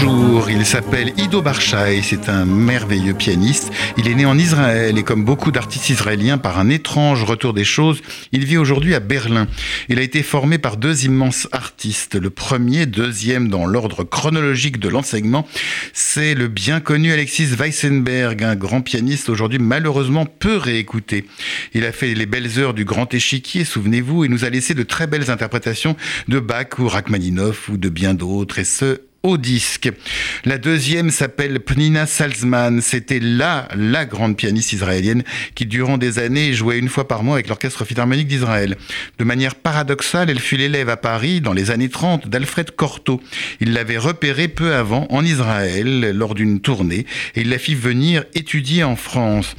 Bonjour, il s'appelle Ido Barshai, c'est un merveilleux pianiste. Il est né en Israël et comme beaucoup d'artistes israéliens, par un étrange retour des choses, il vit aujourd'hui à Berlin. Il a été formé par deux immenses artistes. Le premier, deuxième dans l'ordre chronologique de l'enseignement, c'est le bien connu Alexis Weissenberg, un grand pianiste aujourd'hui malheureusement peu réécouté. Il a fait les belles heures du grand échiquier, souvenez-vous, et nous a laissé de très belles interprétations de Bach ou Rachmaninoff ou de bien d'autres, et ce, au disque. La deuxième s'appelle Pnina Salzman. C'était là la grande pianiste israélienne qui, durant des années, jouait une fois par mois avec l'Orchestre Philharmonique d'Israël. De manière paradoxale, elle fut l'élève à Paris, dans les années 30, d'Alfred Cortot. Il l'avait repérée peu avant en Israël lors d'une tournée et il la fit venir étudier en France.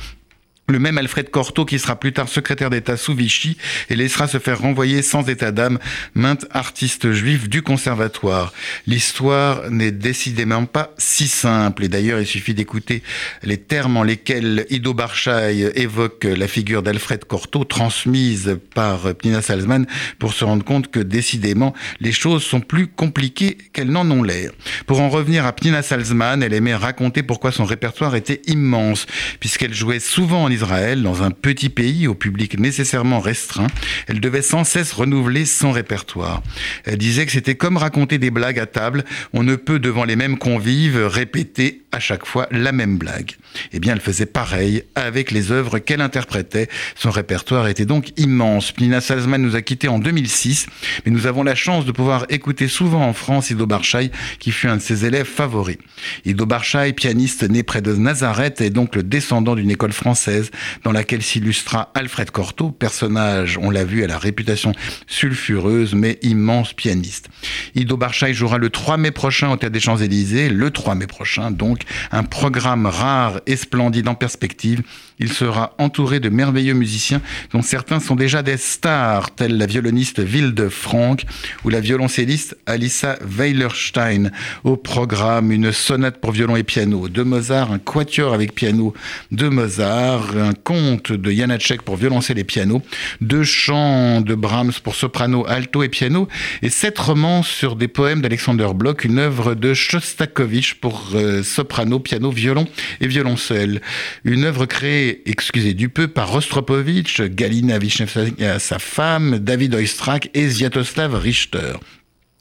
Le même Alfred Cortot qui sera plus tard secrétaire d'État sous Vichy et laissera se faire renvoyer sans état d'âme maintes artistes juifs du conservatoire. L'histoire n'est décidément pas si simple et d'ailleurs il suffit d'écouter les termes en lesquels Ido Barchaï évoque la figure d'Alfred Cortot transmise par Pnina Salzman pour se rendre compte que décidément les choses sont plus compliquées qu'elles n'en ont l'air. Pour en revenir à Pnina Salzman, elle aimait raconter pourquoi son répertoire était immense puisqu'elle jouait souvent en Israël, dans un petit pays au public nécessairement restreint, elle devait sans cesse renouveler son répertoire. Elle disait que c'était comme raconter des blagues à table, on ne peut devant les mêmes convives répéter à chaque fois la même blague. Eh bien, elle faisait pareil avec les œuvres qu'elle interprétait. Son répertoire était donc immense. Nina Salzman nous a quittés en 2006, mais nous avons la chance de pouvoir écouter souvent en France Ido Barchaï, qui fut un de ses élèves favoris. Ido Barchaï, pianiste né près de Nazareth, est donc le descendant d'une école française dans laquelle s'illustra Alfred Cortot, personnage, on l'a vu, à la réputation sulfureuse mais immense pianiste. Ido Barchaï jouera le 3 mai prochain au Théâtre des Champs-Élysées, le 3 mai prochain donc, un programme rare et splendide en perspective. Il sera entouré de merveilleux musiciens dont certains sont déjà des stars, tels la violoniste Wilde Franck ou la violoncelliste Alissa Weilerstein. Au programme, une sonate pour violon et piano de Mozart, un quatuor avec piano de Mozart, un conte de Janacek pour violoncelle et piano, deux chants de Brahms pour soprano, alto et piano, et sept romans sur des poèmes d'Alexander Bloch, une œuvre de Shostakovich pour euh, soprano, piano, violon et violoncelle. Une œuvre créée, excusez du peu, par Rostropovitch, Galina Vishnevska, sa femme, David Oistrakh et Sviatoslav Richter.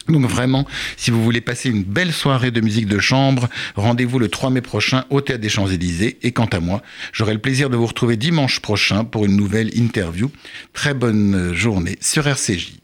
Donc vraiment, si vous voulez passer une belle soirée de musique de chambre, rendez-vous le 3 mai prochain au Théâtre des Champs-Élysées. Et quant à moi, j'aurai le plaisir de vous retrouver dimanche prochain pour une nouvelle interview. Très bonne journée sur RCJ.